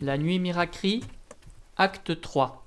La nuit miracrie, acte 3.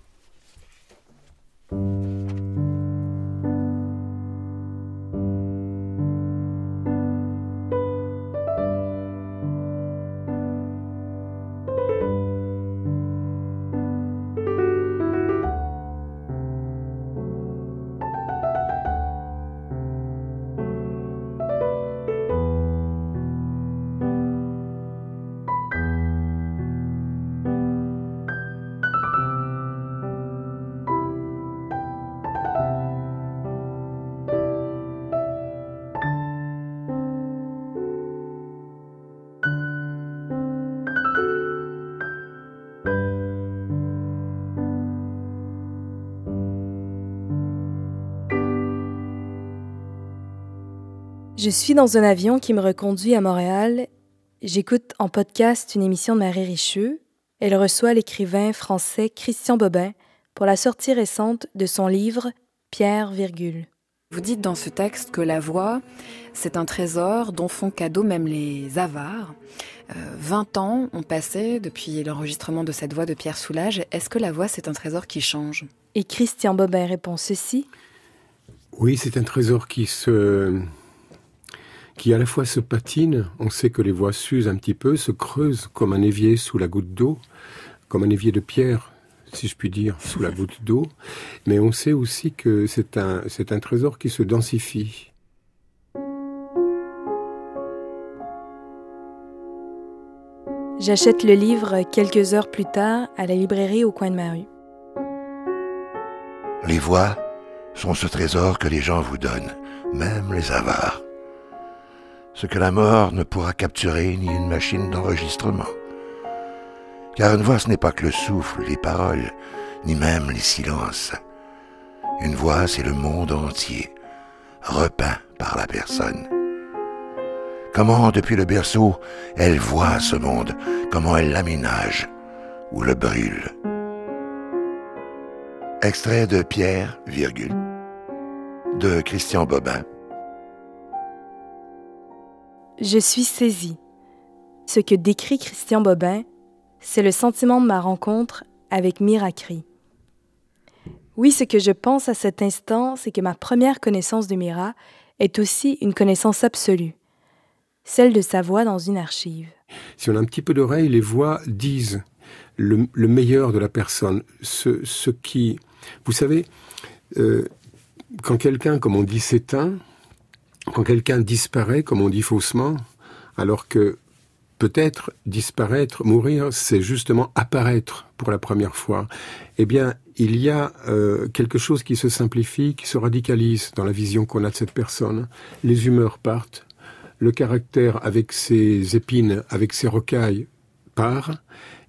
Je suis dans un avion qui me reconduit à Montréal. J'écoute en podcast une émission de Marie Richeux. Elle reçoit l'écrivain français Christian Bobin pour la sortie récente de son livre Pierre, virgule. Vous dites dans ce texte que la voix, c'est un trésor dont font cadeau même les avares. Euh, 20 ans ont passé depuis l'enregistrement de cette voix de Pierre Soulages. Est-ce que la voix, c'est un trésor qui change? Et Christian Bobin répond ceci. Oui, c'est un trésor qui se qui à la fois se patine, on sait que les voix s'usent un petit peu, se creusent comme un évier sous la goutte d'eau, comme un évier de pierre, si je puis dire, sous la goutte d'eau, mais on sait aussi que c'est un, c'est un trésor qui se densifie. J'achète le livre quelques heures plus tard à la librairie au coin de ma rue. Les voix sont ce trésor que les gens vous donnent, même les avares. Ce que la mort ne pourra capturer ni une machine d'enregistrement. Car une voix, ce n'est pas que le souffle, les paroles, ni même les silences. Une voix, c'est le monde entier, repeint par la personne. Comment, depuis le berceau, elle voit ce monde, comment elle l'aménage ou le brûle? Extrait de Pierre, virgule, de Christian Bobin. Je suis saisie. Ce que décrit Christian Bobin, c'est le sentiment de ma rencontre avec Miracri. Oui, ce que je pense à cet instant, c'est que ma première connaissance de Mira est aussi une connaissance absolue, celle de sa voix dans une archive. Si on a un petit peu d'oreille, les voix disent le, le meilleur de la personne, ce, ce qui... Vous savez, euh, quand quelqu'un, comme on dit, s'éteint, quand quelqu'un disparaît, comme on dit faussement, alors que peut-être disparaître, mourir, c'est justement apparaître pour la première fois, eh bien, il y a euh, quelque chose qui se simplifie, qui se radicalise dans la vision qu'on a de cette personne. Les humeurs partent, le caractère avec ses épines, avec ses rocailles part,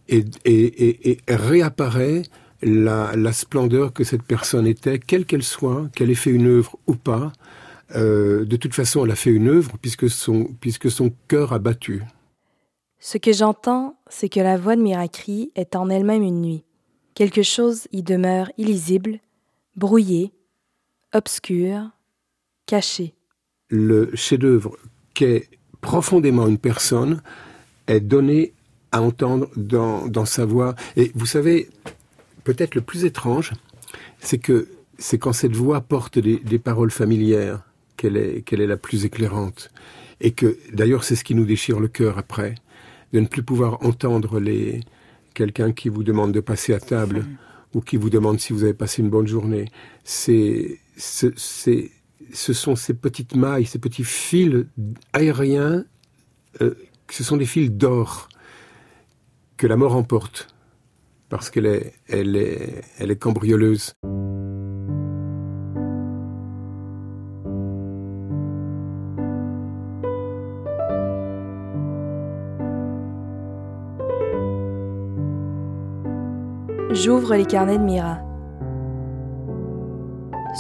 et, réapparaît la, la, splendeur que cette personne était, quelle qu'elle soit, qu'elle ait fait une œuvre ou pas. Euh, de toute façon, elle a fait une œuvre puisque son, puisque son cœur a battu. Ce que j'entends, c'est que la voix de Miracri est en elle-même une nuit. Quelque chose y demeure illisible, brouillé, obscur, caché. Le chef-d'œuvre qu'est profondément une personne est donné à entendre dans, dans sa voix. Et vous savez, peut-être le plus étrange, c'est que c'est quand cette voix porte des, des paroles familières qu'elle est, la plus éclairante. Et que, d'ailleurs, c'est ce qui nous déchire le cœur après, de ne plus pouvoir entendre les, quelqu'un qui vous demande de passer à table ou qui vous demande si vous avez passé une bonne journée. C'est, ce sont ces petites mailles, ces petits fils aériens, euh, ce sont des fils d'or que la mort emporte parce qu'elle est, elle est, elle est cambrioleuse. J'ouvre les carnets de Mira.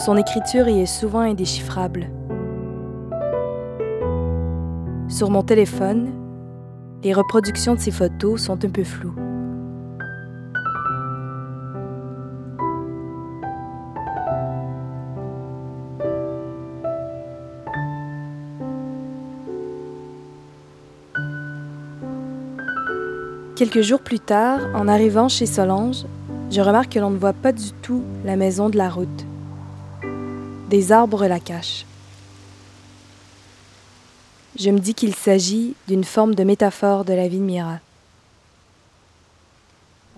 Son écriture y est souvent indéchiffrable. Sur mon téléphone, les reproductions de ses photos sont un peu floues. Quelques jours plus tard, en arrivant chez Solange, je remarque que l'on ne voit pas du tout la maison de la route. Des arbres la cachent. Je me dis qu'il s'agit d'une forme de métaphore de la vie de Mira.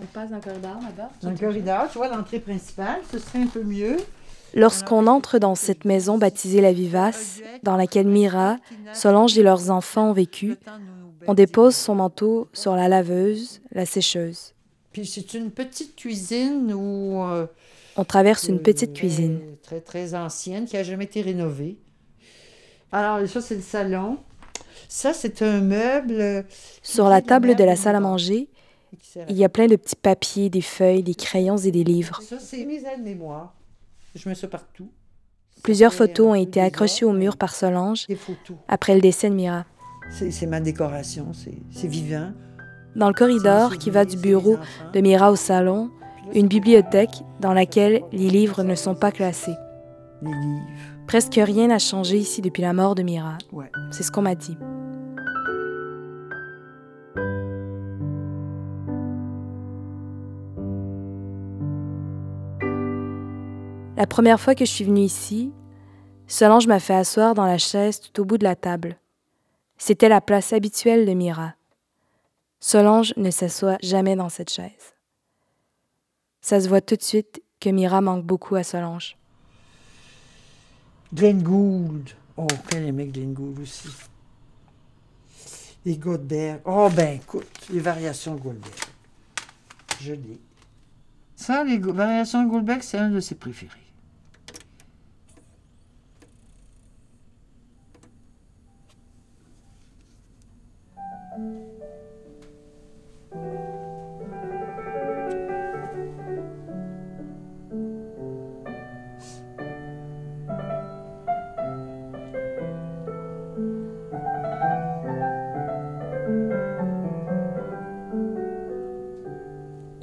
On passe dans le corridor là-bas. Dans le corridor, tu vois, l'entrée principale, ce serait un peu mieux. Lorsqu'on entre dans cette maison baptisée La Vivace, dans laquelle Mira, Solange et leurs enfants ont vécu, on dépose son manteau sur la laveuse, la sécheuse. Puis c'est une petite cuisine où... euh, On traverse une euh, petite cuisine. Très, très ancienne, qui n'a jamais été rénovée. Alors, ça, c'est le salon. Ça, c'est un meuble... euh, Sur la table de la salle à manger, il y a plein de petits papiers, des feuilles, des crayons et des livres. Ça, c'est mes aides-mémoires. Je mets ça partout. Plusieurs photos ont été accrochées au mur par Solange après le décès de Mira. C'est ma décoration, c'est vivant. Dans le corridor qui va du bureau de Mira au salon, une bibliothèque dans laquelle les livres ne sont pas classés. Presque rien n'a changé ici depuis la mort de Mira. C'est ce qu'on m'a dit. La première fois que je suis venue ici, Solange m'a fait asseoir dans la chaise tout au bout de la table. C'était la place habituelle de Mira. Solange ne s'assoit jamais dans cette chaise. Ça se voit tout de suite que Mira manque beaucoup à Solange. Glenn Gould. Oh, quel aimait Glenn Gould aussi. Les Goldberg. Oh, ben écoute, les variations Goldberg. Je l'ai. Ça, les variations Goldberg, c'est un de ses préférés.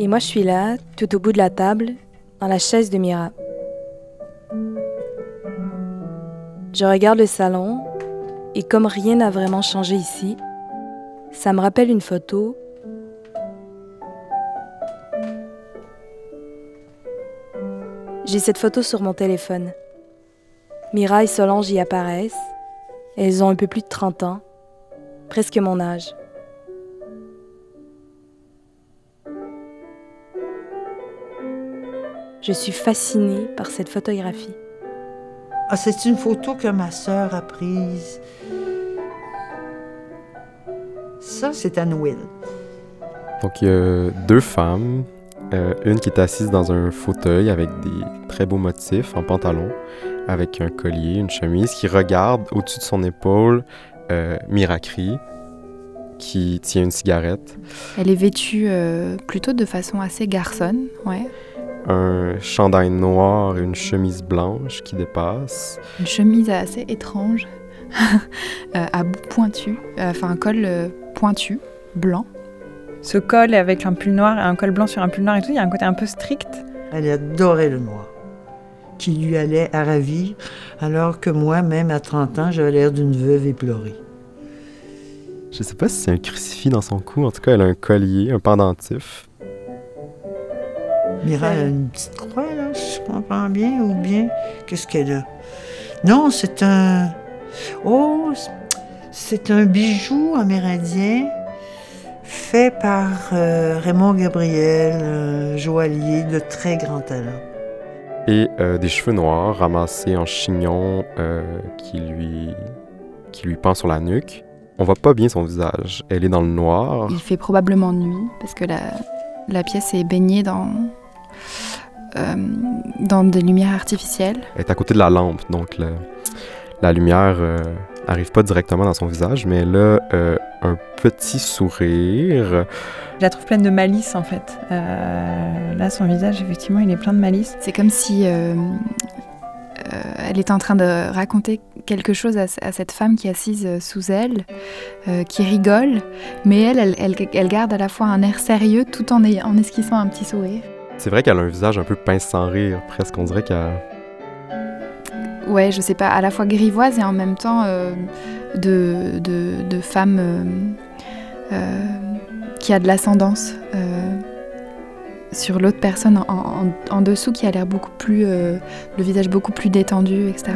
Et moi, je suis là, tout au bout de la table, dans la chaise de Mira. Je regarde le salon, et comme rien n'a vraiment changé ici, ça me rappelle une photo. J'ai cette photo sur mon téléphone. Mira et Solange y apparaissent. Elles ont un peu plus de 30 ans, presque mon âge. Je suis fascinée par cette photographie. Ah, c'est une photo que ma sœur a prise. Ça, c'est à Noël. Donc, il y a deux femmes. euh, une qui est assise dans un fauteuil avec des très beaux motifs en pantalon, avec un collier, une chemise, qui regarde au-dessus de son épaule euh, Miracri, qui tient une cigarette, Elle est vêtue euh, plutôt de façon assez garçonne, ouais. Un chandail noir et une chemise blanche qui dépasse. Une chemise assez étrange, euh, à bout pointu, euh, enfin un col euh, pointu, blanc. Ce col avec un pull noir et un col blanc sur un pull noir et tout, il y a un côté un peu strict. Elle adorait le noir, qui lui allait à ravir, alors que moi, même à 30 ans, j'avais l'air d'une veuve éplorée. Je sais pas si c'est un crucifix dans son cou, en tout cas, elle a un collier, un pendentif. Mira a une petite croix, là, si je comprends bien, ou bien, qu'est-ce qu'elle a? Non, c'est un... Oh, c'est un bijou amérindien fait par euh, Raymond Gabriel, un joaillier de très grand talent. Et euh, des cheveux noirs ramassés en chignon euh, qui, lui, qui lui pend sur la nuque. On voit pas bien son visage. Elle est dans le noir. Il fait probablement nuit parce que la, la pièce est baignée dans, euh, dans des lumières artificielles. Elle est à côté de la lampe, donc le- la lumière euh, arrive pas directement dans son visage, mais elle a euh, un petit sourire. Je la trouve pleine de malice en fait. Euh, là, son visage, effectivement, il est plein de malice. C'est comme si euh, euh, elle est en train de raconter quelque chose à, à cette femme qui est assise euh, sous elle, euh, qui rigole, mais elle, elle, elle- elle garde à la fois un air sérieux tout en esquissant un petit sourire. C'est vrai qu'elle a un visage un peu pince sans rire, presque. On dirait qu'elle. Ouais, je sais pas, à la fois grivoise et en même temps euh, de, de, de femme euh, euh, qui a de l'ascendance euh, sur l'autre personne en, en- en dessous, qui a l'air beaucoup plus. euh, le visage beaucoup plus détendu, etc.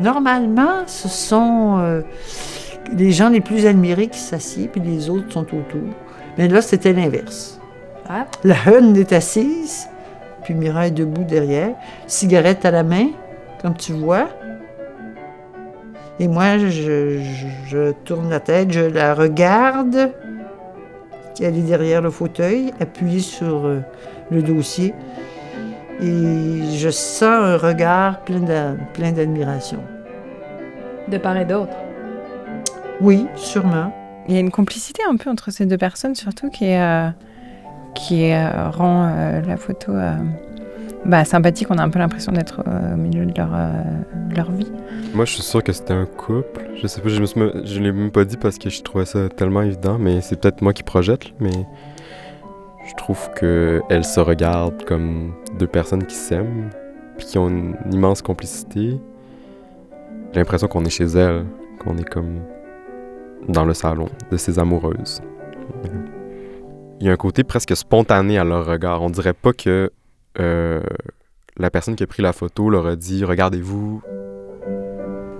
Normalement, ce sont euh, les gens les plus admirés qui s'assiedent, puis les autres sont autour. Mais là, c'était l'inverse. Ah. La Hun est assise, puis Mira est debout derrière, cigarette à la main, comme tu vois. Et moi, je, je- je tourne la tête, je la regarde. Elle est derrière le fauteuil, appuyée sur euh, le dossier. Et je sens un regard plein d'admiration. De part et d'autre? Oui, sûrement. Il y a une complicité un peu entre ces deux personnes, surtout qui, euh, euh, rend euh, la photo bah, sympathique. On a un peu l'impression d'être au milieu de leur, vie. Moi, je suis sûr que c'était un couple. Je sais pas, je je l'ai même pas dit parce que je trouvais ça tellement évident, mais c'est peut-être moi qui projette, mais je trouve que elles se regardent comme deux personnes qui s'aiment, puis qui ont une immense complicité. J'ai l'impression qu'on est chez elles, qu'on est comme dans le salon de ces amoureuses. Il y a un côté presque spontané à leur regard. On dirait pas que euh, la personne qui a pris la photo leur a dit Regardez-vous,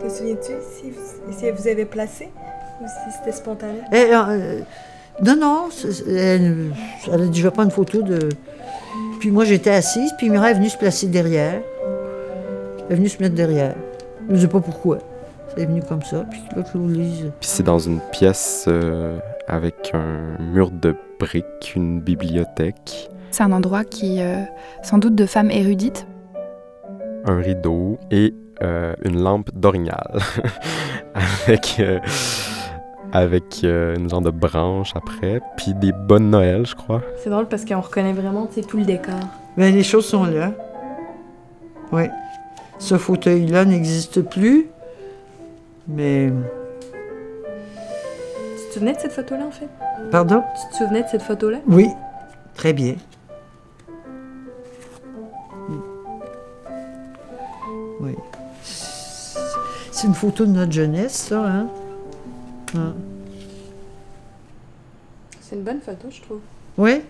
Te souviens-tu si vous, si vous avez placé ou si c'était spontané? Eh, euh, non, non, elle, elle a dit, je veux pas une photo de... Puis moi, j'étais assise, puis Mira est venue se placer derrière. Elle est venue se mettre derrière. Je ne sais pas pourquoi. Elle est venue comme ça, puis là, Claude-Lise... Puis c'est dans une pièce euh, avec un mur de briques, une bibliothèque, C'est un endroit qui, euh, sans doute, de femmes érudites. un rideau et euh, une lampe d'orignal avec, euh, avec euh, une genre de branche après, puis des bonnes Noël, je crois. C'est drôle parce qu'on reconnaît vraiment tout le décor. Ben, les choses sont là. Oui. Ce fauteuil-là n'existe plus, mais... Tu te souvenais de cette photo-là, en fait? Pardon? Tu te souvenais de cette photo-là? Oui, très bien. Oui. C'est une photo de notre jeunesse, ça, hein? Hein? C'est une bonne photo, je trouve. Oui,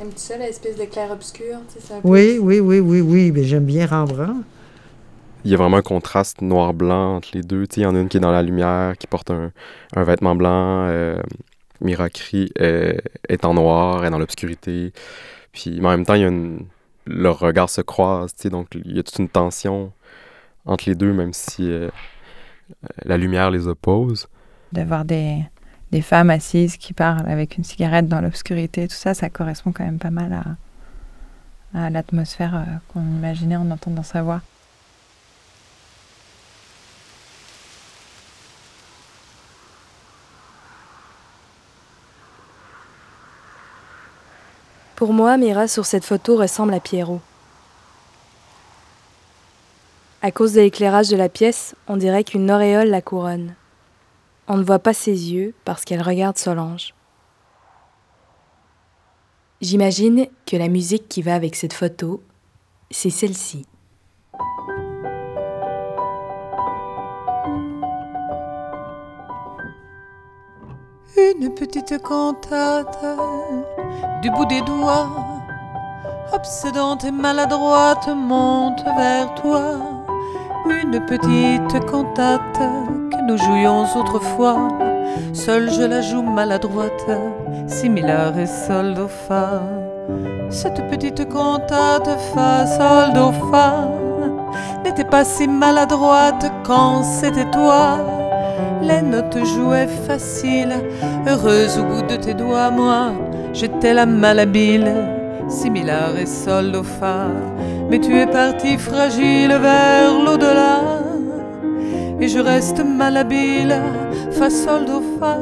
Aimes-tu ça, l'espèce de clair-obscur? oui, oui, oui, oui, oui, mais j'aime bien Rembrandt. Il y a vraiment un contraste noir-blanc entre les deux. Il y en a une qui est dans la lumière, qui porte un, un vêtement blanc. Euh, Mirakri est, en noir, est dans l'obscurité. Puis, mais en même temps, il y a une, leurs regards se croisent. Donc, il y a toute une tension entre les deux, même si euh, la lumière les oppose. D'avoir des, des femmes assises qui parlent avec une cigarette dans l'obscurité, tout ça, ça correspond quand même pas mal à, à l'atmosphère euh, qu'on imaginait en entendant sa voix. Pour moi, Mira sur cette photo ressemble à Pierrot. À cause de l'éclairage de la pièce, on dirait qu'une auréole la couronne. On ne voit pas ses yeux parce qu'elle regarde Solange. J'imagine que la musique qui va avec cette photo, c'est celle-ci. Une petite cantate du bout des doigts, obsédante et maladroite, monte vers toi. Une petite cantate que nous jouions autrefois. Seule je la joue maladroite, similaire et sol do fa. Cette petite cantate fa sol do fa n'était pas si maladroite quand c'était toi. Les notes jouaient faciles, heureuse au bout de tes doigts, moi, j'étais la malhabile, similaire et sol fa. Mais tu es parti fragile vers l'au-delà, et je reste malhabile, fa sol fa.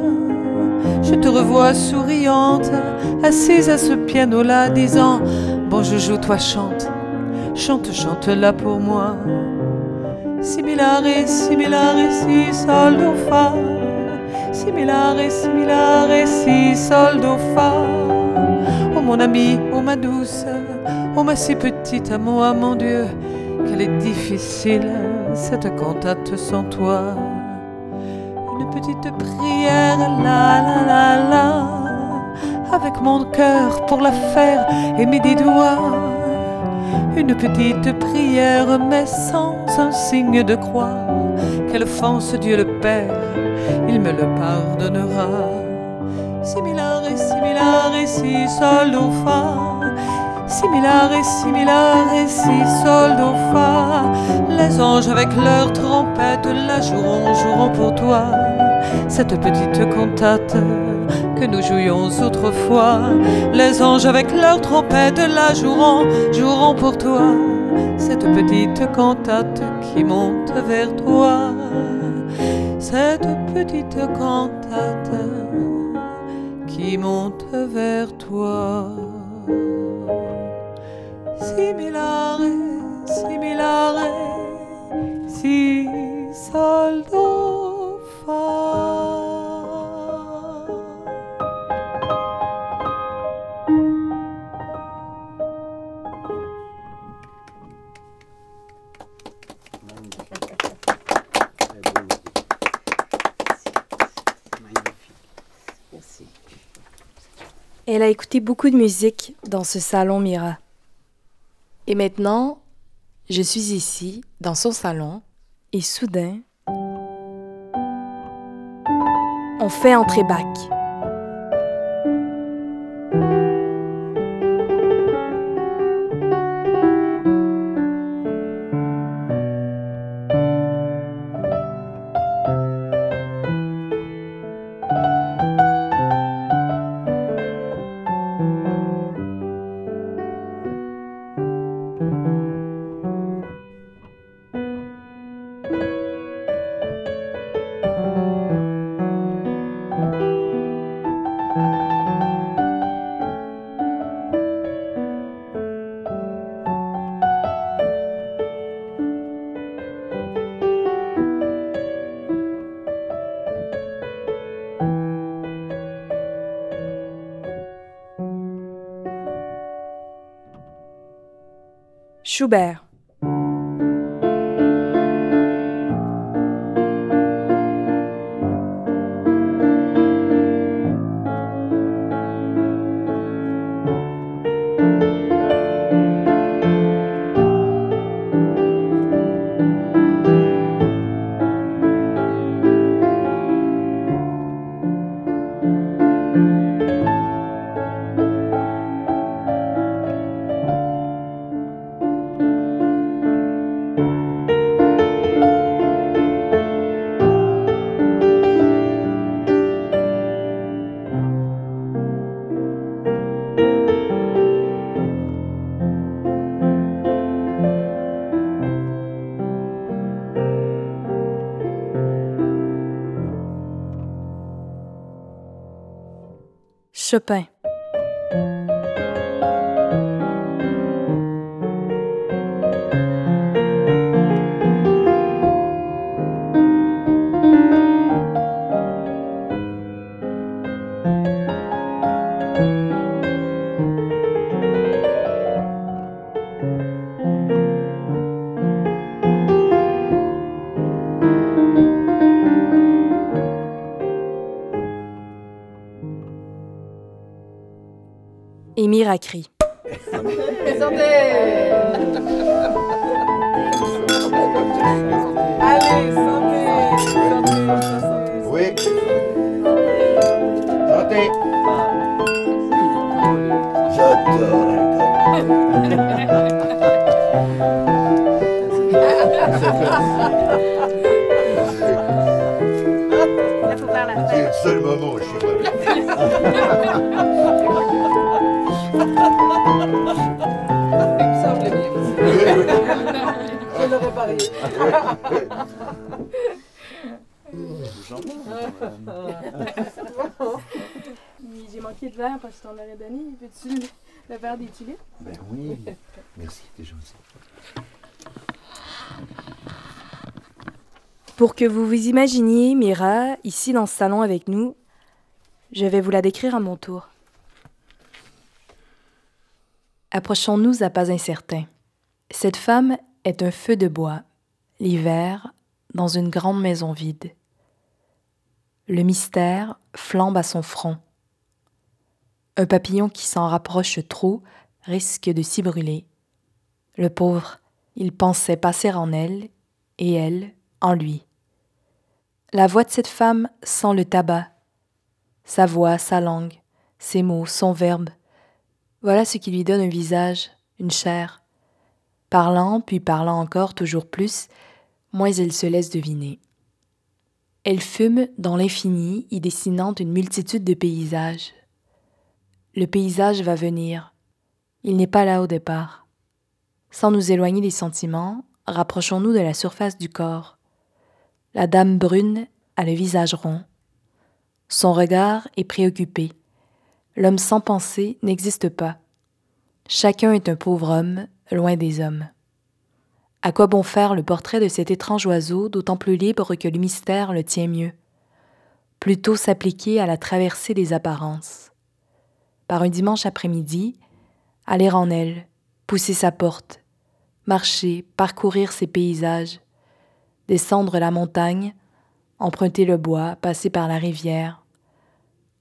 Je te revois souriante, assise à ce piano-là, disant Bon, je joue, toi chante, chante, chante là pour moi. Similare, similare, si, sol, do, fa. Similare, similare, si, sol, do, fa. Oh mon ami, oh ma douce, oh ma si petite à moi, mon Dieu, qu'elle est difficile cette cantate sans toi. Une petite prière, la la la la, avec mon cœur pour la faire aimer des doigts. Une petite prière, mais sans un signe de croix. Quelle offense Dieu le Père, il me le pardonnera. Similar et similar et si sol do fa. Similar et similar et si sol do fa. Les anges avec leurs trompettes la joueront, joueront pour toi. Cette petite cantate que nous jouions autrefois. Les anges avec leurs trompettes la joueront, joueront pour toi. Cette petite cantate qui monte vers toi. Cette petite cantate qui monte vers toi. Similare, similare, si sol do fa. Elle a écouté beaucoup de musique dans ce salon Mira. Et maintenant, je suis ici, dans son salon, et soudain, on fait entrer Bach. Schubert. Chopin. Émir Pour que vous vous imaginiez Mira ici dans ce salon avec nous, je vais vous la décrire à mon tour. Approchons-nous à pas incertains. Cette femme est un feu de bois, l'hiver, dans une grande maison vide. Le mystère flambe à son front. Un papillon qui s'en rapproche trop risque de s'y brûler. Le pauvre, il pensait passer en elle, et elle en lui. La voix de cette femme sent le tabac. Sa voix, sa langue, ses mots, son verbe. Voilà ce qui lui donne un visage, une chair. Parlant, puis parlant encore toujours plus, moins elle se laisse deviner. Elle fume dans l'infini, y dessinant une multitude de paysages. Le paysage va venir. Il n'est pas là au départ. Sans nous éloigner des sentiments, rapprochons-nous de la surface du corps. La dame brune a le visage rond. Son regard est préoccupé. L'homme sans pensée n'existe pas. Chacun est un pauvre homme, loin des hommes. À quoi bon faire le portrait de cet étrange oiseau, d'autant plus libre que le mystère le tient mieux? Plutôt s'appliquer à la traversée des apparences. Par un dimanche après-midi, aller en elle, pousser sa porte, marcher, parcourir ses paysages, descendre la montagne, emprunter le bois, passer par la rivière,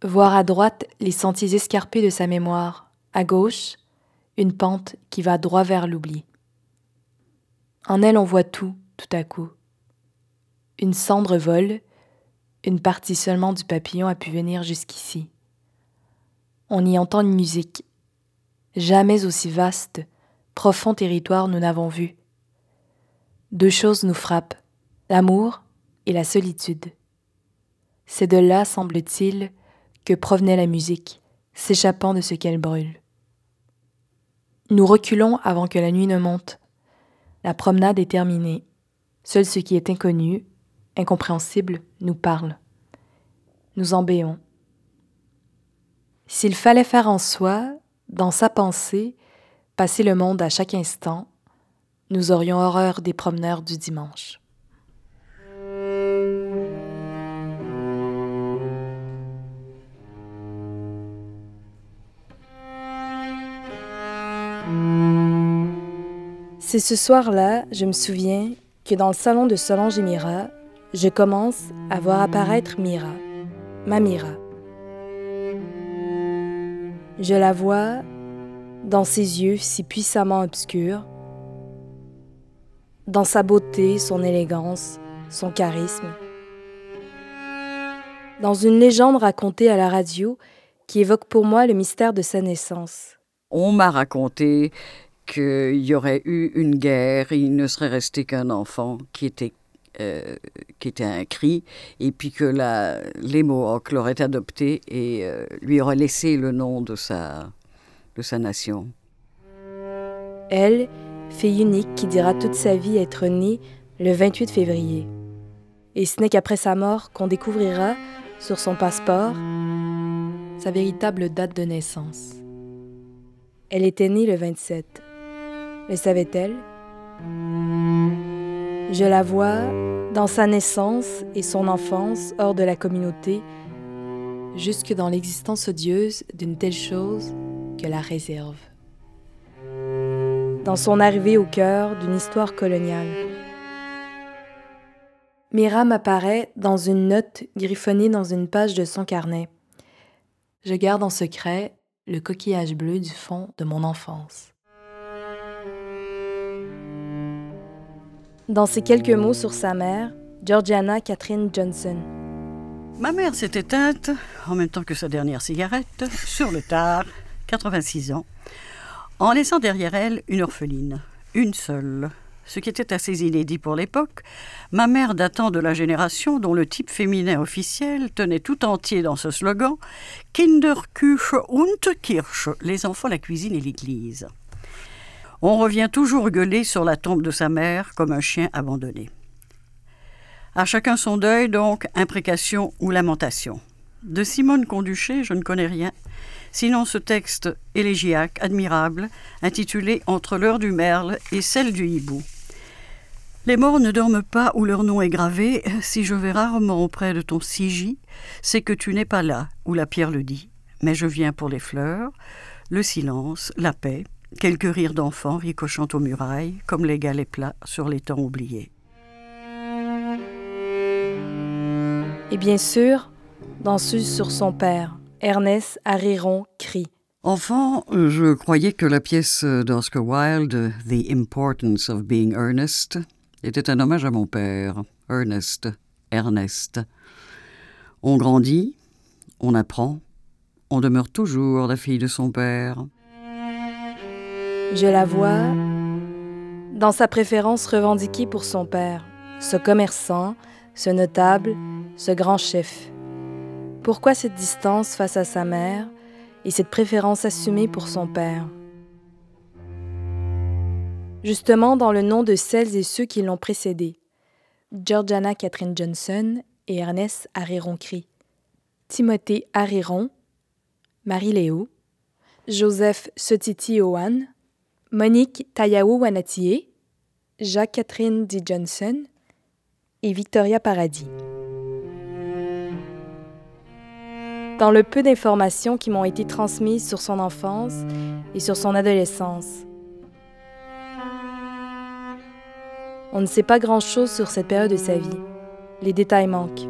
voir à droite les sentiers escarpés de sa mémoire, à gauche, une pente qui va droit vers l'oubli. En elle, on voit tout, tout à coup. Une cendre vole, une partie seulement du papillon a pu venir jusqu'ici. On y entend une musique. Jamais aussi vaste, profond territoire nous n'avons vu. Deux choses nous frappent, l'amour et la solitude. C'est de là, semble-t-il, que provenait la musique, s'échappant de ce qu'elle brûle. Nous reculons avant que la nuit ne monte. La promenade est terminée. Seul ce qui est inconnu, incompréhensible, nous parle. Nous embéons. S'il fallait faire en soi, dans sa pensée, passer le monde à chaque instant, nous aurions horreur des promeneurs du dimanche. C'est ce soir-là, je me souviens, que dans le salon de Solange et Mira, je commence à voir apparaître Mira, ma Mira. Je la vois dans ses yeux si puissamment obscurs, dans sa beauté, son élégance, son charisme, dans une légende racontée à la radio qui évoque pour moi le mystère de sa naissance. On m'a raconté qu'il y aurait eu une guerre, il ne serait resté qu'un enfant qui était euh, qui était un cri, et puis que la, les Mohawks l'auraient adopté et euh, lui auraient laissé le nom de sa, de sa nation. Elle, fille unique qui dira toute sa vie être née le 28 février. Et ce n'est qu'après sa mort qu'on découvrira, sur son passeport, sa véritable date de naissance. Elle était née le 27. Le savait-elle? Je la vois dans sa naissance et son enfance hors de la communauté, jusque dans l'existence odieuse d'une telle chose que la réserve. Dans son arrivée au cœur d'une histoire coloniale. Myram apparaît dans une note griffonnée dans une page de son carnet. Je garde en secret le coquillage bleu du fond de mon enfance. Dans ces quelques mots sur sa mère, Georgiana Catherine Johnson. Ma mère s'est éteinte, en même temps que sa dernière cigarette, sur le tard, 86 ans, en laissant derrière elle une orpheline, une seule. Ce qui était assez inédit pour l'époque, ma mère datant de la génération dont le type féminin officiel tenait tout entier dans ce slogan Kinderküche und Kirche, les enfants, la cuisine et l'église. On revient toujours gueuler sur la tombe de sa mère comme un chien abandonné. À chacun son deuil, donc, imprécation ou lamentation. De Simone Conduchet, je ne connais rien, sinon ce texte élégiaque, admirable, intitulé Entre l'heure du merle et celle du hibou. Les morts ne dorment pas où leur nom est gravé. Si je vais rarement auprès de ton Sigi, c'est que tu n'es pas là, où la pierre le dit. Mais je viens pour les fleurs, le silence, la paix, quelques rires d'enfants ricochant aux murailles, comme les galets plats sur les temps oubliés. Et bien sûr, danseuse sur son père. Ernest Ariron crie. Enfant, je croyais que la pièce d'Oscar Wilde, The Importance of Being Earnest, était un hommage à mon père, Ernest, Ernest. On grandit, on apprend, on demeure toujours la fille de son père. Je la vois dans sa préférence revendiquée pour son père, ce commerçant, ce notable, ce grand chef. Pourquoi cette distance face à sa mère et cette préférence assumée pour son père? Justement dans le nom de celles et ceux qui l'ont précédé. Georgiana Catherine Johnson et Ernest Ariron-Cri. Timothée Ariron, Marie-Léo, Joseph Sotiti Owan, Monique Tayao Wanatie, Jacques-Catherine D. Johnson et Victoria Paradis. Dans le peu d'informations qui m'ont été transmises sur son enfance et sur son adolescence, on ne sait pas grand-chose sur cette période de sa vie. Les détails manquent.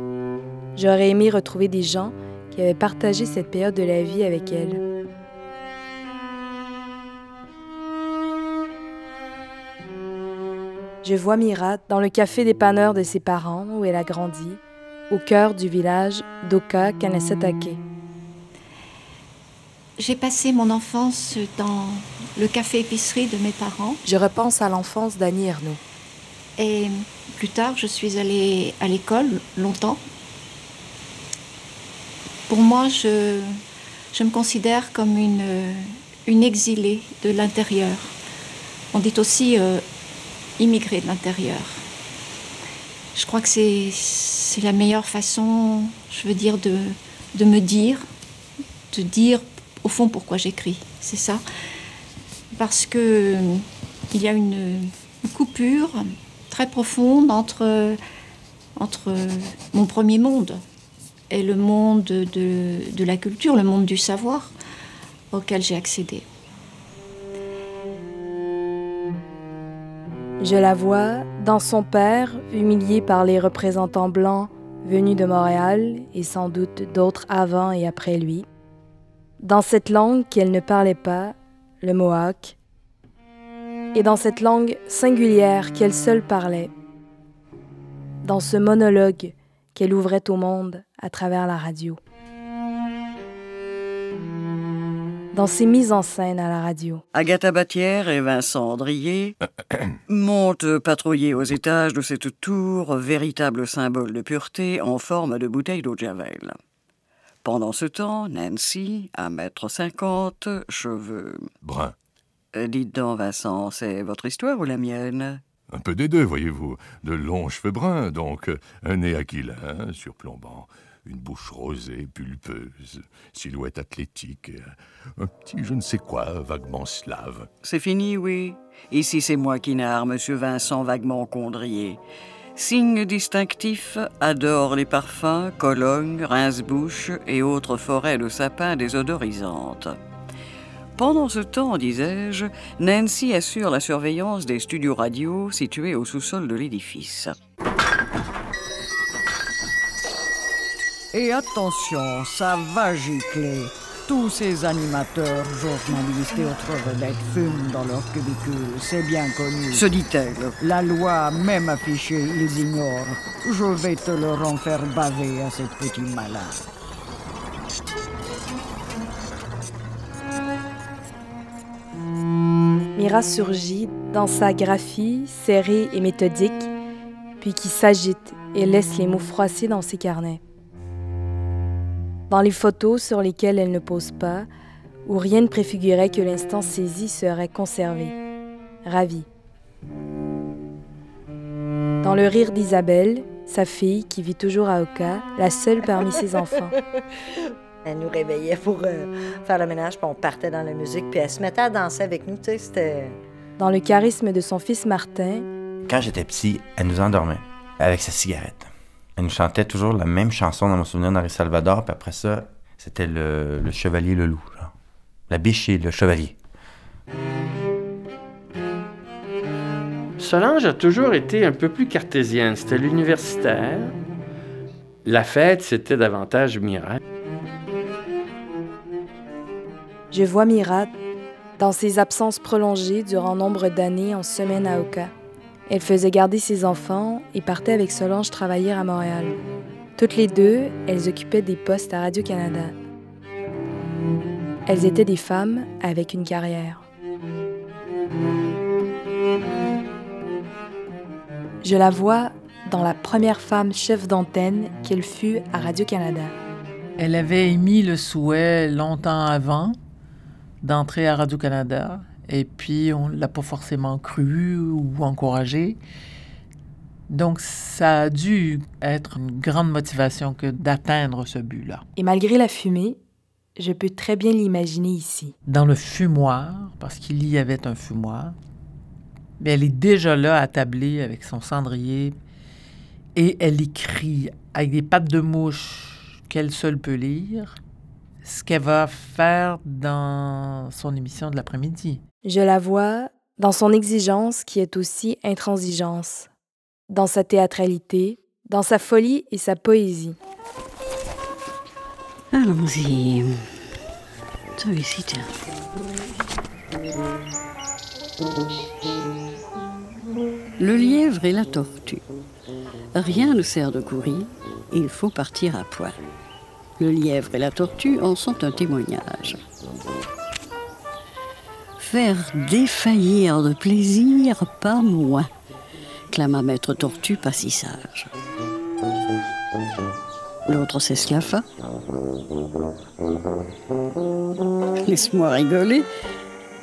J'aurais aimé retrouver des gens qui avaient partagé cette période de la vie avec elle. Je vois Mira dans le café dépanneur de ses parents où elle a grandi, au cœur du village d'Oka Kanesatake. J'ai passé mon enfance dans le café-épicerie de mes parents. Je repense à l'enfance d'Annie Ernaud. Et plus tard, je suis allée à l'école longtemps. Pour moi, je, je me considère comme une, une exilée de l'intérieur. On dit aussi euh, immigrée de l'intérieur. Je crois que c'est la meilleure façon, je veux dire, de, de me dire, de dire au fond pourquoi j'écris. C'est ça. Parce que il y a une, coupure très profonde entre, entre mon premier monde et le monde de, de la culture, le monde du savoir auquel j'ai accédé. Je la vois dans son père, humilié par les représentants blancs venus de Montréal et sans doute d'autres avant et après lui. Dans cette langue qu'elle ne parlait pas, le Mohawk, et dans cette langue singulière qu'elle seule parlait, dans ce monologue qu'elle ouvrait au monde à travers la radio. dans ses mises en scène à la radio. Agatha Batière et Vincent Andrier montent patrouiller aux étages de cette tour, véritable symbole de pureté en forme de bouteille d'eau de Javel. Pendant ce temps, Nancy, à mètre cinquante, cheveux... Brun. Euh, dites donc, Vincent, c'est votre histoire ou la mienne? Un peu des deux, voyez-vous. De longs cheveux bruns, donc un nez aquilin, surplombant une bouche rosée, pulpeuse, silhouette athlétique, un petit je ne sais quoi, vaguement slave. C'est fini, oui. Ici, c'est moi qui narre, monsieur Vincent vaguement Condrier. Signe distinctif, adore les parfums, colognes, rince-bouche et autres forêts de sapins désodorisantes. Pendant ce temps, disais-je, Nancy assure la surveillance des studios radio situés au sous-sol de l'édifice. Et attention, ça va gicler. Tous ces animateurs, journalistes et autres vedettes fument dans leur cubicule, c'est bien connu. Se dit-elle. La loi, même affichée, ils ignorent. Je vais te leur en faire baver à ces petits malins. Mira surgit dans sa graphie serrée et méthodique, puis qui s'agite et laisse les mots froissés dans ses carnets dans les photos sur lesquelles elle ne pose pas, où rien ne préfigurait que l'instant saisi serait conservé. Ravi. Dans le rire d'Isabelle, sa fille qui vit toujours à Oka, la seule parmi ses enfants. Elle nous réveillait pour euh, faire le ménage, puis on partait dans la musique, puis elle se mettait à danser avec nous, tu sais, c'était... Dans le charisme de son fils Martin. Quand j'étais petit, elle nous endormait avec sa cigarette. Elle nous chantait toujours la même chanson dans mon souvenir d'Henri Salvador, puis après ça, c'était le, Chevalier le Loup, genre. La biche et le Chevalier. Solange a toujours été un peu plus cartésienne. C'était l'universitaire. La fête, c'était davantage Mira. Je vois Mira dans ses absences prolongées durant nombre d'années en semaine à Oka. Elle faisait garder ses enfants et partait avec Solange travailler à Montréal. Toutes les deux, elles occupaient des postes à Radio-Canada. Elles étaient des femmes avec une carrière. Je la vois dans la première femme chef d'antenne qu'elle fut à Radio-Canada. Elle avait émis le souhait longtemps avant d'entrer à Radio-Canada, et puis on ne l'a pas forcément cru ou encouragé. Donc ça a dû être une grande motivation que d'atteindre ce but-là. Et malgré la fumée, je peux très bien l'imaginer ici. Dans le fumoir, parce qu'il y avait un fumoir, mais elle est déjà là attablée avec son cendrier et elle écrit avec des pattes de mouche qu'elle seule peut lire ce qu'elle va faire dans son émission de l'après-midi. Je la vois dans son exigence qui est aussi intransigeance, dans sa théâtralité, dans sa folie et sa poésie. Allons-y. Celui-ci, tiens. Le lièvre et la tortue. Rien ne sert de courir, il faut partir à point. Le lièvre et la tortue en sont un témoignage. Faire défaillir de plaisir, pas moins, clama maître tortue pas si sage. L'autre s'esclaffa. Laisse-moi rigoler,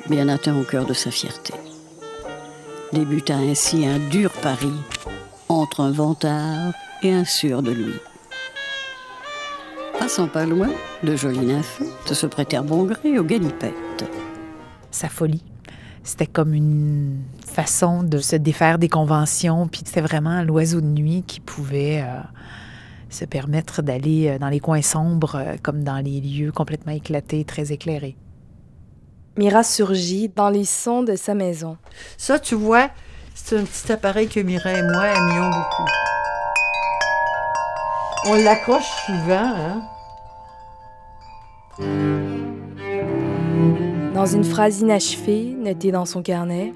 bien atteint au cœur de sa fierté. Débuta ainsi un dur pari entre un vantard et un sûr de lui. Passant pas loin, de jolies nymphes se prêtèrent bon gré aux galipettes. Sa folie. C'était comme une façon de se défaire des conventions, puis c'était vraiment l'oiseau de nuit qui pouvait euh, se permettre d'aller euh, dans les coins sombres euh, comme dans les lieux complètement éclatés, très éclairés. Mira surgit dans les sons de sa maison. Ça, tu vois, c'est un petit appareil que Mira et moi aimions beaucoup. On l'accroche souvent, hein? Dans une phrase inachevée, notée dans son carnet,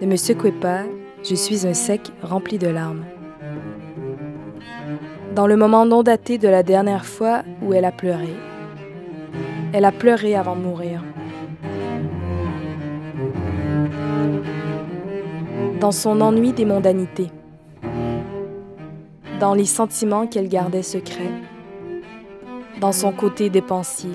ne me secouez pas, je suis un sec rempli de larmes. Dans le moment non daté de la dernière fois où elle a pleuré. Elle a pleuré avant de mourir. Dans son ennui des mondanités. Dans les sentiments qu'elle gardait secrets. Dans son côté dépensier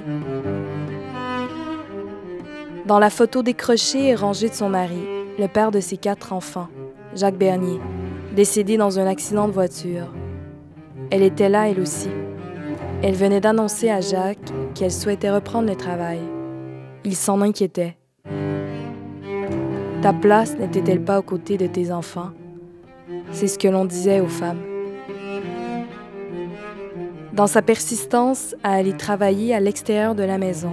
dans la photo décrochée et rangée de son mari, le père de ses quatre enfants, Jacques Bernier, décédé dans un accident de voiture. Elle était là, elle aussi. Elle venait d'annoncer à Jacques qu'elle souhaitait reprendre le travail. Il s'en inquiétait. Ta place n'était-elle pas aux côtés de tes enfants? C'est ce que l'on disait aux femmes. Dans sa persistance à aller travailler à l'extérieur de la maison,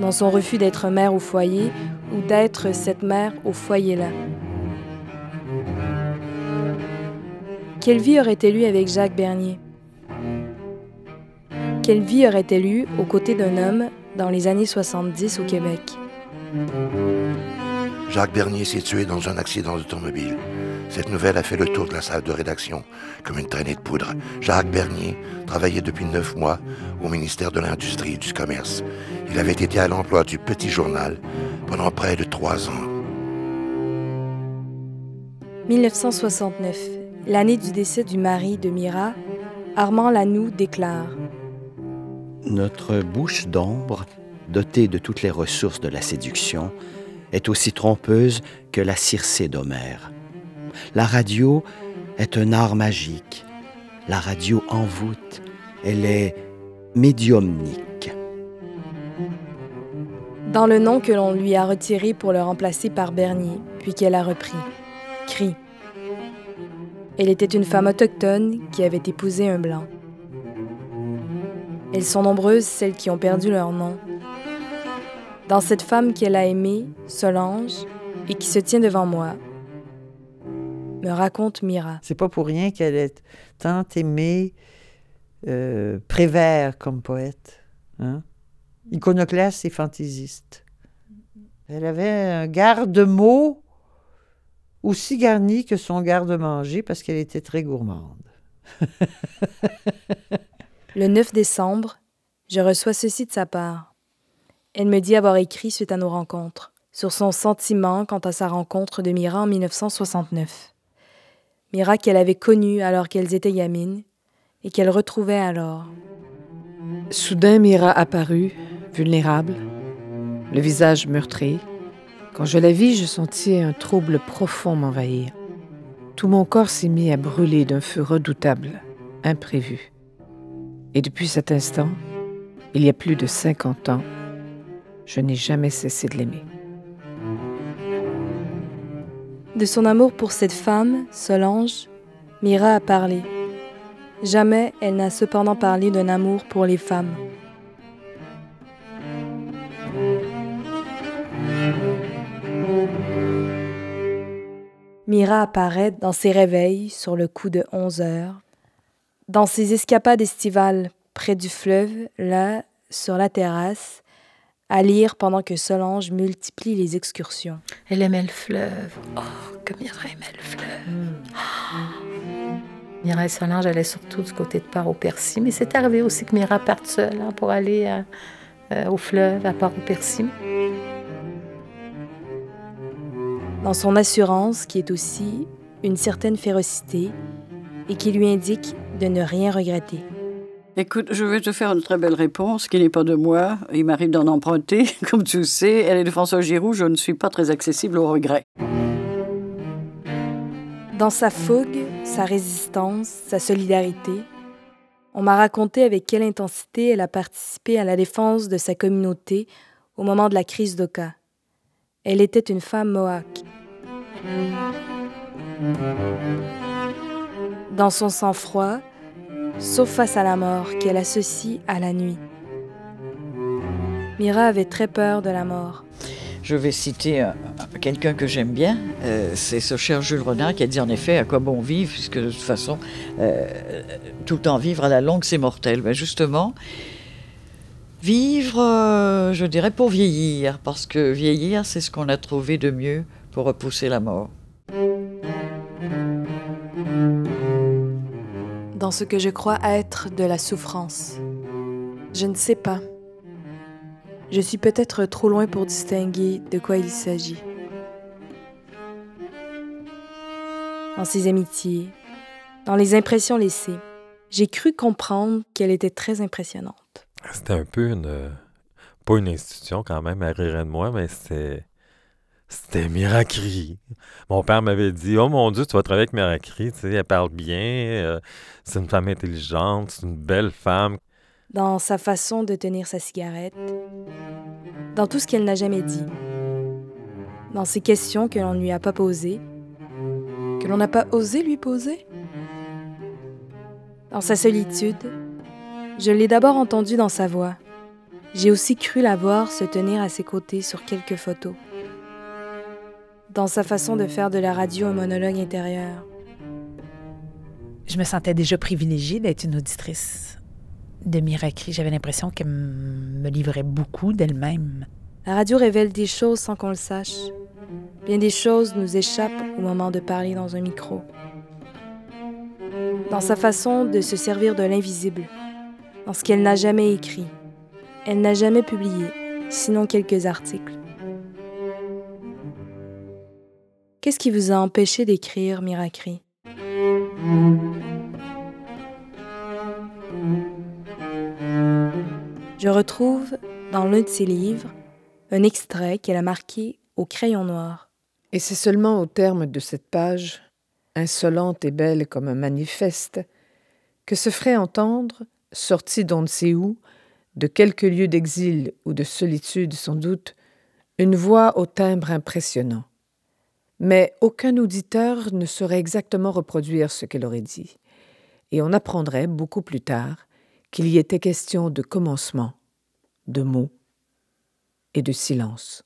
dans son refus d'être mère au foyer ou d'être cette mère au foyer-là. Quelle vie aurait-elle eu avec Jacques Bernier? Quelle vie aurait-elle eu aux côtés d'un homme dans les années 70 au Québec? Jacques Bernier s'est tué dans un accident d'automobile. Cette nouvelle a fait le tour de la salle de rédaction, comme une traînée de poudre. Jacques Bernier travaillait depuis neuf mois au ministère de l'Industrie et du Commerce. Il avait été à l'emploi du Petit Journal pendant près de trois ans. 1969, l'année du décès du mari de Mira, Armand Lanoux déclare Notre bouche d'ombre, dotée de toutes les ressources de la séduction, est aussi trompeuse que la Circé d'Homère. La radio est un art magique. La radio envoûte. Elle est médiumnique. Dans le nom que l'on lui a retiré pour le remplacer par Bernier, puis qu'elle a repris. Cri. Elle était une femme autochtone qui avait épousé un blanc. Elles sont nombreuses celles qui ont perdu leur nom. Dans cette femme qu'elle a aimée, Solange, et qui se tient devant moi, me raconte Mira. C'est pas pour rien qu'elle est tant aimée euh, Prévert comme poète. Hein? Iconoclaste et fantaisiste. Elle avait un garde-mot aussi garni que son garde-manger parce qu'elle était très gourmande. Le 9 décembre, je reçois ceci de sa part. Elle me dit avoir écrit suite à nos rencontres, sur son sentiment quant à sa rencontre de Mira en 1969. Mira qu'elle avait connue alors qu'elles étaient gamines et qu'elle retrouvait alors. Soudain, Mira apparut, vulnérable, le visage meurtri. Quand je la vis, je sentis un trouble profond m'envahir. Tout mon corps s'est mis à brûler d'un feu redoutable, imprévu. Et depuis cet instant, il y a plus de 50 ans, je n'ai jamais cessé de l'aimer. De son amour pour cette femme, Solange, Mira a parlé. Jamais elle n'a cependant parlé d'un amour pour les femmes. Mira apparaît dans ses réveils sur le coup de 11 heures, dans ses escapades estivales près du fleuve, là, sur la terrasse, à lire pendant que Solange multiplie les excursions. Elle aimait le fleuve. Oh, comme Mira aimait le fleuve. Mira et Solange allaient surtout du côté de Port-au-Percy, mais c'est arrivé aussi que Mira parte seule hein, pour aller à- euh, au fleuve, à Port-au-Percy. Dans son assurance, qui est aussi une certaine férocité, et qui lui indique de ne rien regretter. Écoute, je vais te faire une très belle réponse qui n'est pas de moi. Il m'arrive d'en emprunter. Comme tu sais, elle est de François Giroud. Je ne suis pas très accessible au regret. Dans sa fougue, sa résistance, sa solidarité, on m'a raconté avec quelle intensité elle a participé à la défense de sa communauté au moment de la crise d'Oka. Elle était une femme mohawk. Dans son sang-froid, sauf face à la mort qu'elle associe à la nuit. Mira avait très peur de la mort. Je vais citer euh, quelqu'un que j'aime bien, euh, c'est ce cher Jules Renard qui a dit en effet à quoi bon vivre, puisque de toute façon, euh, tout le temps vivre à la longue, c'est mortel. Ben justement, vivre, je dirais, pour vieillir, parce que vieillir, c'est ce qu'on a trouvé de mieux pour repousser la mort. Dans ce que je crois être de la souffrance. Je ne sais pas. Je suis peut-être trop loin pour distinguer de quoi il s'agit. Dans ses amitiés, dans les impressions laissées, j'ai cru comprendre qu'elle était très impressionnante. C'était un peu une. euh, Pas une institution quand même, elle rirait de moi, mais c'était. C'était Miracri. Mon père m'avait dit Oh mon Dieu, tu vas travailler avec Miracri, tu sais, elle parle bien, euh, c'est une femme intelligente, c'est une belle femme. Dans sa façon de tenir sa cigarette, dans tout ce qu'elle n'a jamais dit, dans ses questions que l'on ne lui a pas posées, que l'on n'a pas osé lui poser. Dans sa solitude, je l'ai d'abord entendue dans sa voix. J'ai aussi cru la voir se tenir à ses côtés sur quelques photos. Dans sa façon de faire de la radio un monologue intérieur. Je me sentais déjà privilégiée d'être une auditrice de Miracri. J'avais l'impression qu'elle me livrait beaucoup d'elle-même. La radio révèle des choses sans qu'on le sache. Bien des choses nous échappent au moment de parler dans un micro. Dans sa façon de se servir de l'invisible, dans ce qu'elle n'a jamais écrit. Elle n'a jamais publié, sinon quelques articles. Qu'est-ce qui vous a empêché d'écrire, Miracri? Je retrouve dans l'un de ses livres un extrait qu'elle a marqué au crayon noir. Et c'est seulement au terme de cette page, insolente et belle comme un manifeste, que se ferait entendre, sorti d'on ne sait où, de quelques lieux d'exil ou de solitude sans doute, une voix au timbre impressionnant. Mais aucun auditeur ne saurait exactement reproduire ce qu'elle aurait dit, et on apprendrait beaucoup plus tard qu'il y était question de commencement, de mots et de silence.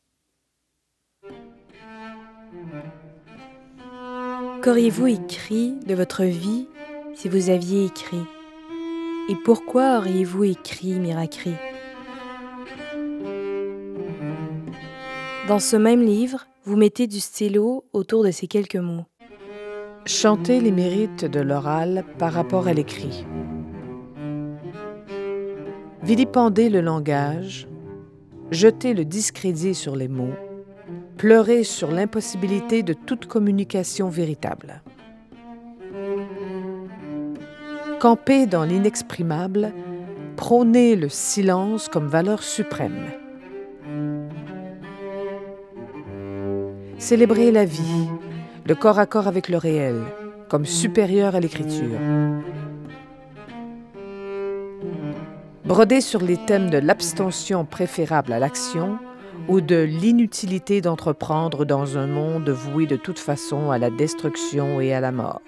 Qu'auriez-vous écrit de votre vie si vous aviez écrit? Et pourquoi auriez-vous écrit Miracri? Dans ce même livre, vous mettez du stylo autour de ces quelques mots. Chanter les mérites de l'oral par rapport à l'écrit. Vilipender le langage, jeter le discrédit sur les mots, pleurer sur l'impossibilité de toute communication véritable. Camper dans l'inexprimable, prôner le silence comme valeur suprême. Célébrer la vie, le corps à corps avec le réel, comme supérieur à l'écriture. Broder sur les thèmes de l'abstention préférable à l'action ou de l'inutilité d'entreprendre dans un monde voué de toute façon à la destruction et à la mort.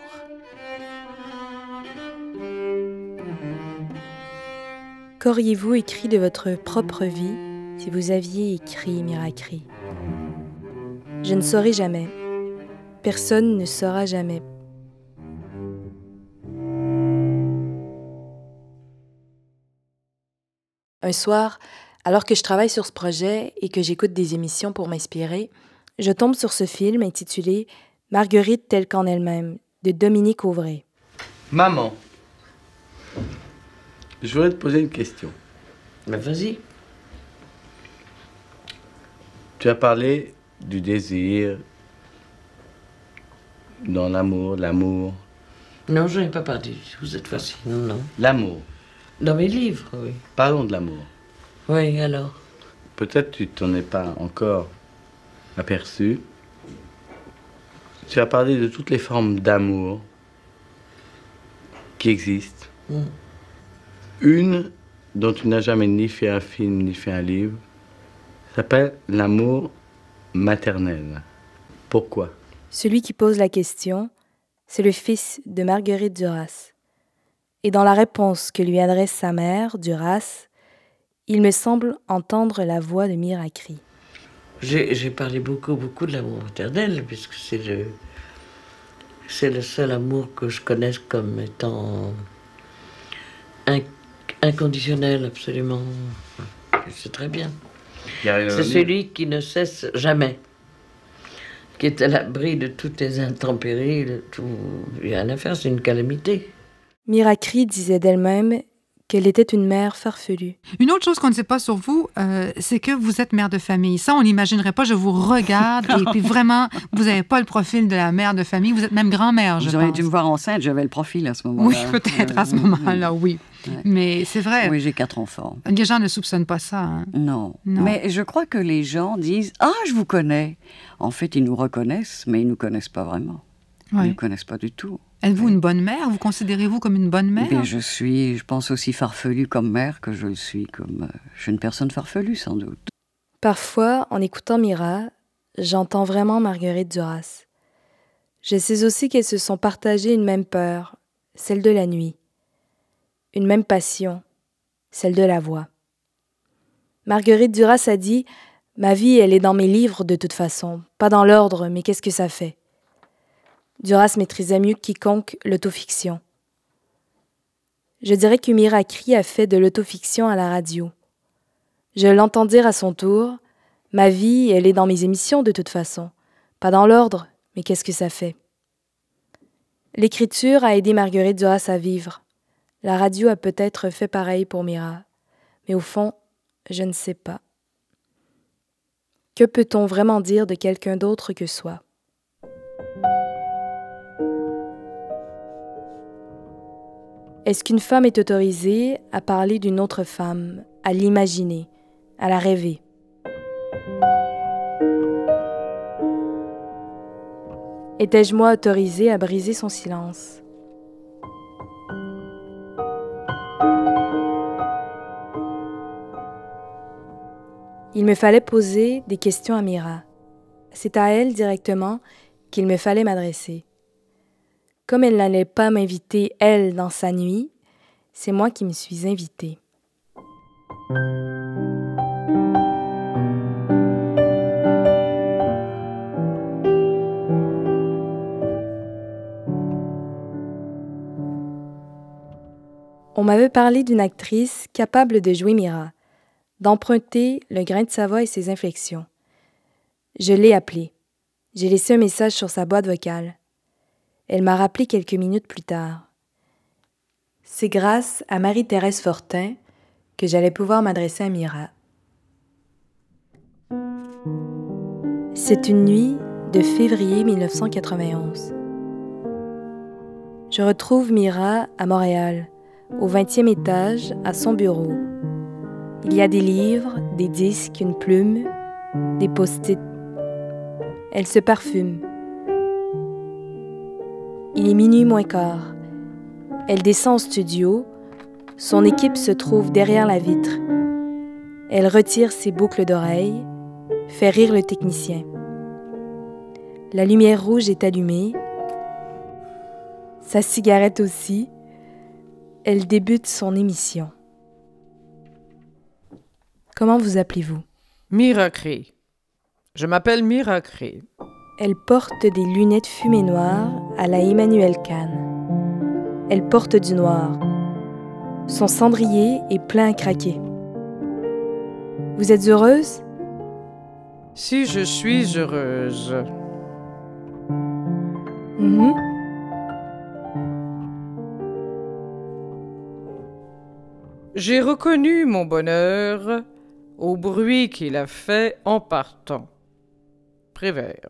Qu'auriez-vous écrit de votre propre vie si vous aviez écrit Miracri? Je ne saurais jamais. Personne ne saura jamais. Un soir, alors que je travaille sur ce projet et que j'écoute des émissions pour m'inspirer, je tombe sur ce film intitulé Marguerite telle qu'en elle-même de Dominique Auvray. Maman, je voudrais te poser une question. Mais vas-y. Tu as parlé du désir, dans l'amour, l'amour. Non, je n'ai pas parlé. Vous êtes facile. Non, non. L'amour. Dans mes livres, oui. Parlons de l'amour. Oui, alors. Peut-être tu t'en es pas encore aperçu. Tu as parlé de toutes les formes d'amour qui existent. Mm. Une dont tu n'as jamais ni fait un film ni fait un livre s'appelle l'amour maternel. Pourquoi? Celui qui pose la question, c'est le fils de Marguerite Duras. Et dans la réponse que lui adresse sa mère, Duras, il me semble entendre la voix de Miracri. J'ai j'ai parlé beaucoup, beaucoup de l'amour maternel, puisque c'est le, c'est le seul amour que je connaisse comme étant inc- inconditionnel, absolument. C'est très bien. C'est celui qui ne cesse jamais, qui est à l'abri de toutes les intempéries, de tout. Rien à faire, c'est une calamité. Miracri disait d'elle-même qu'elle était une mère farfelue. Une autre chose qu'on ne sait pas sur vous, euh, c'est que vous êtes mère de famille. Ça, on n'imaginerait pas. Je vous regarde et puis vraiment, vous n'avez pas le profil de la mère de famille. Vous êtes même grand-mère, je Vous auriez pense. dû me voir enceinte, j'avais le profil à ce moment-là. Oui, peut-être à ce moment-là, oui. Mais c'est vrai. Oui, j'ai quatre enfants. Les gens ne soupçonnent pas ça. hein. Non. Non. Mais je crois que les gens disent Ah, je vous connais. En fait, ils nous reconnaissent, mais ils ne nous connaissent pas vraiment. Ils ne Ouais. nous connaissent pas du tout. Êtes-vous une bonne mère? Vous considérez-vous comme une bonne mère? Bien, je suis, je pense aussi farfelue comme mère que je le suis comme. euh, je suis une personne farfelue, sans doute. Parfois, en écoutant Mira, j'entends vraiment Marguerite Duras. Je sais aussi qu'elles se sont partagées une même peur, celle de la nuit, une même passion, celle de la voix. Marguerite Duras a dit Ma vie, elle est dans mes livres de toute façon, pas dans l'ordre, mais qu'est-ce que ça fait Duras maîtrisait mieux que quiconque l'autofiction. Je dirais que Miracri a fait de l'autofiction à la radio. Je l'entends dire à son tour Ma vie, elle est dans mes émissions de toute façon. Pas dans l'ordre, mais qu'est-ce que ça fait L'écriture a aidé Marguerite Duras à vivre. La radio a peut-être fait pareil pour Mira. Mais au fond, je ne sais pas. Que peut-on vraiment dire de quelqu'un d'autre que soi? Est-ce qu'une femme est autorisée à parler d'une autre femme, à l'imaginer, à la rêver? Étais-je moi autorisée à briser son silence? Il me fallait poser des questions à Mira. C'est à elle directement qu'il me fallait m'adresser. Comme elle n'allait pas m'inviter, elle, dans sa nuit, c'est moi qui me suis invitée. On m'avait parlé d'une actrice capable de jouer Mira, d'emprunter le grain de sa voix et ses inflexions. Je l'ai appelée. J'ai laissé un message sur sa boîte vocale. Elle m'a rappelé quelques minutes plus tard. C'est grâce à Marie-Thérèse Fortin que j'allais pouvoir m'adresser à Mira. C'est une nuit de février 1991. Je retrouve Mira à Montréal, au 20e étage, à son bureau. Il y a des livres, des disques, une plume, des post-it. Elle se parfume. Il est minuit moins quart. Elle descend au studio. Son équipe se trouve derrière la vitre. Elle retire ses boucles d'oreilles, fait rire le technicien. La lumière rouge est allumée. Sa cigarette aussi. Elle débute son émission. Comment vous appelez-vous? Miracré. Je m'appelle Miracré. Elle porte des lunettes fumées noires à la Emmanuel Kahn. Elle porte du noir. Son cendrier est plein à craquer. Vous êtes heureuse? Si je suis heureuse. Mhm. J'ai reconnu mon bonheur au bruit qu'il a fait en partant. Prévert.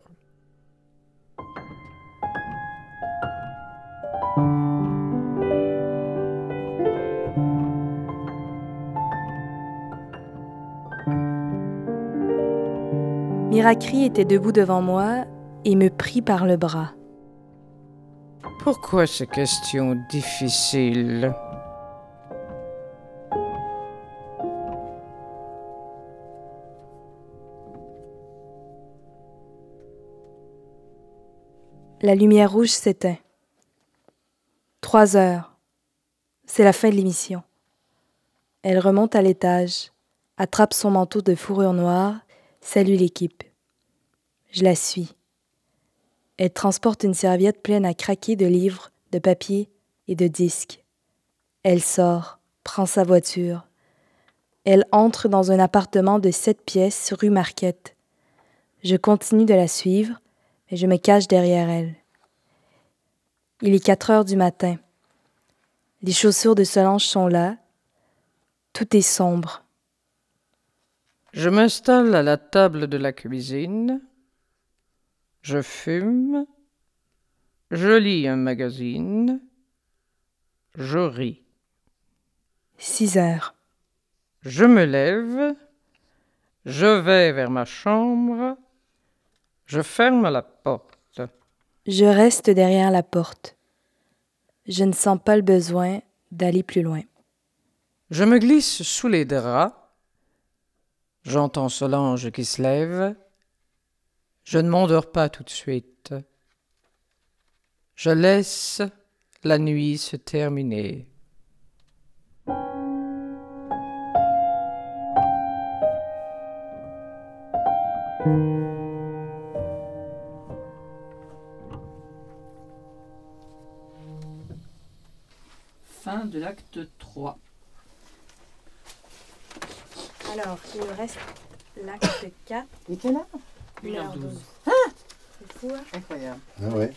Miracri était debout devant moi et me prit par le bras. Pourquoi ces questions difficiles? La lumière rouge s'éteint. Trois heures. C'est la fin de l'émission. Elle remonte à l'étage, attrape son manteau de fourrure noire, salue l'équipe. Je la suis. Elle transporte une serviette pleine à craquer de livres, de papier et de disques. Elle sort, prend sa voiture. Elle entre dans un appartement de sept pièces rue Marquette. Je continue de la suivre, je me cache derrière elle. Il est quatre heures du matin. Les chaussures de Solange sont là. Tout est sombre. Je m'installe à la table de la cuisine. Je fume. Je lis un magazine. Je ris. Six heures. Je me lève. Je vais vers ma chambre. Je ferme la porte. Je reste derrière la porte. Je ne sens pas le besoin d'aller plus loin. Je me glisse sous les draps. J'entends Solange qui se lève. Je ne m'endors pas tout de suite. Je laisse la nuit se terminer. Fin de l'acte 3. Alors, il nous reste l'acte 4. Et quelle heure? 1h12. Ah C'est fou, hein? Incroyable. Ah ouais.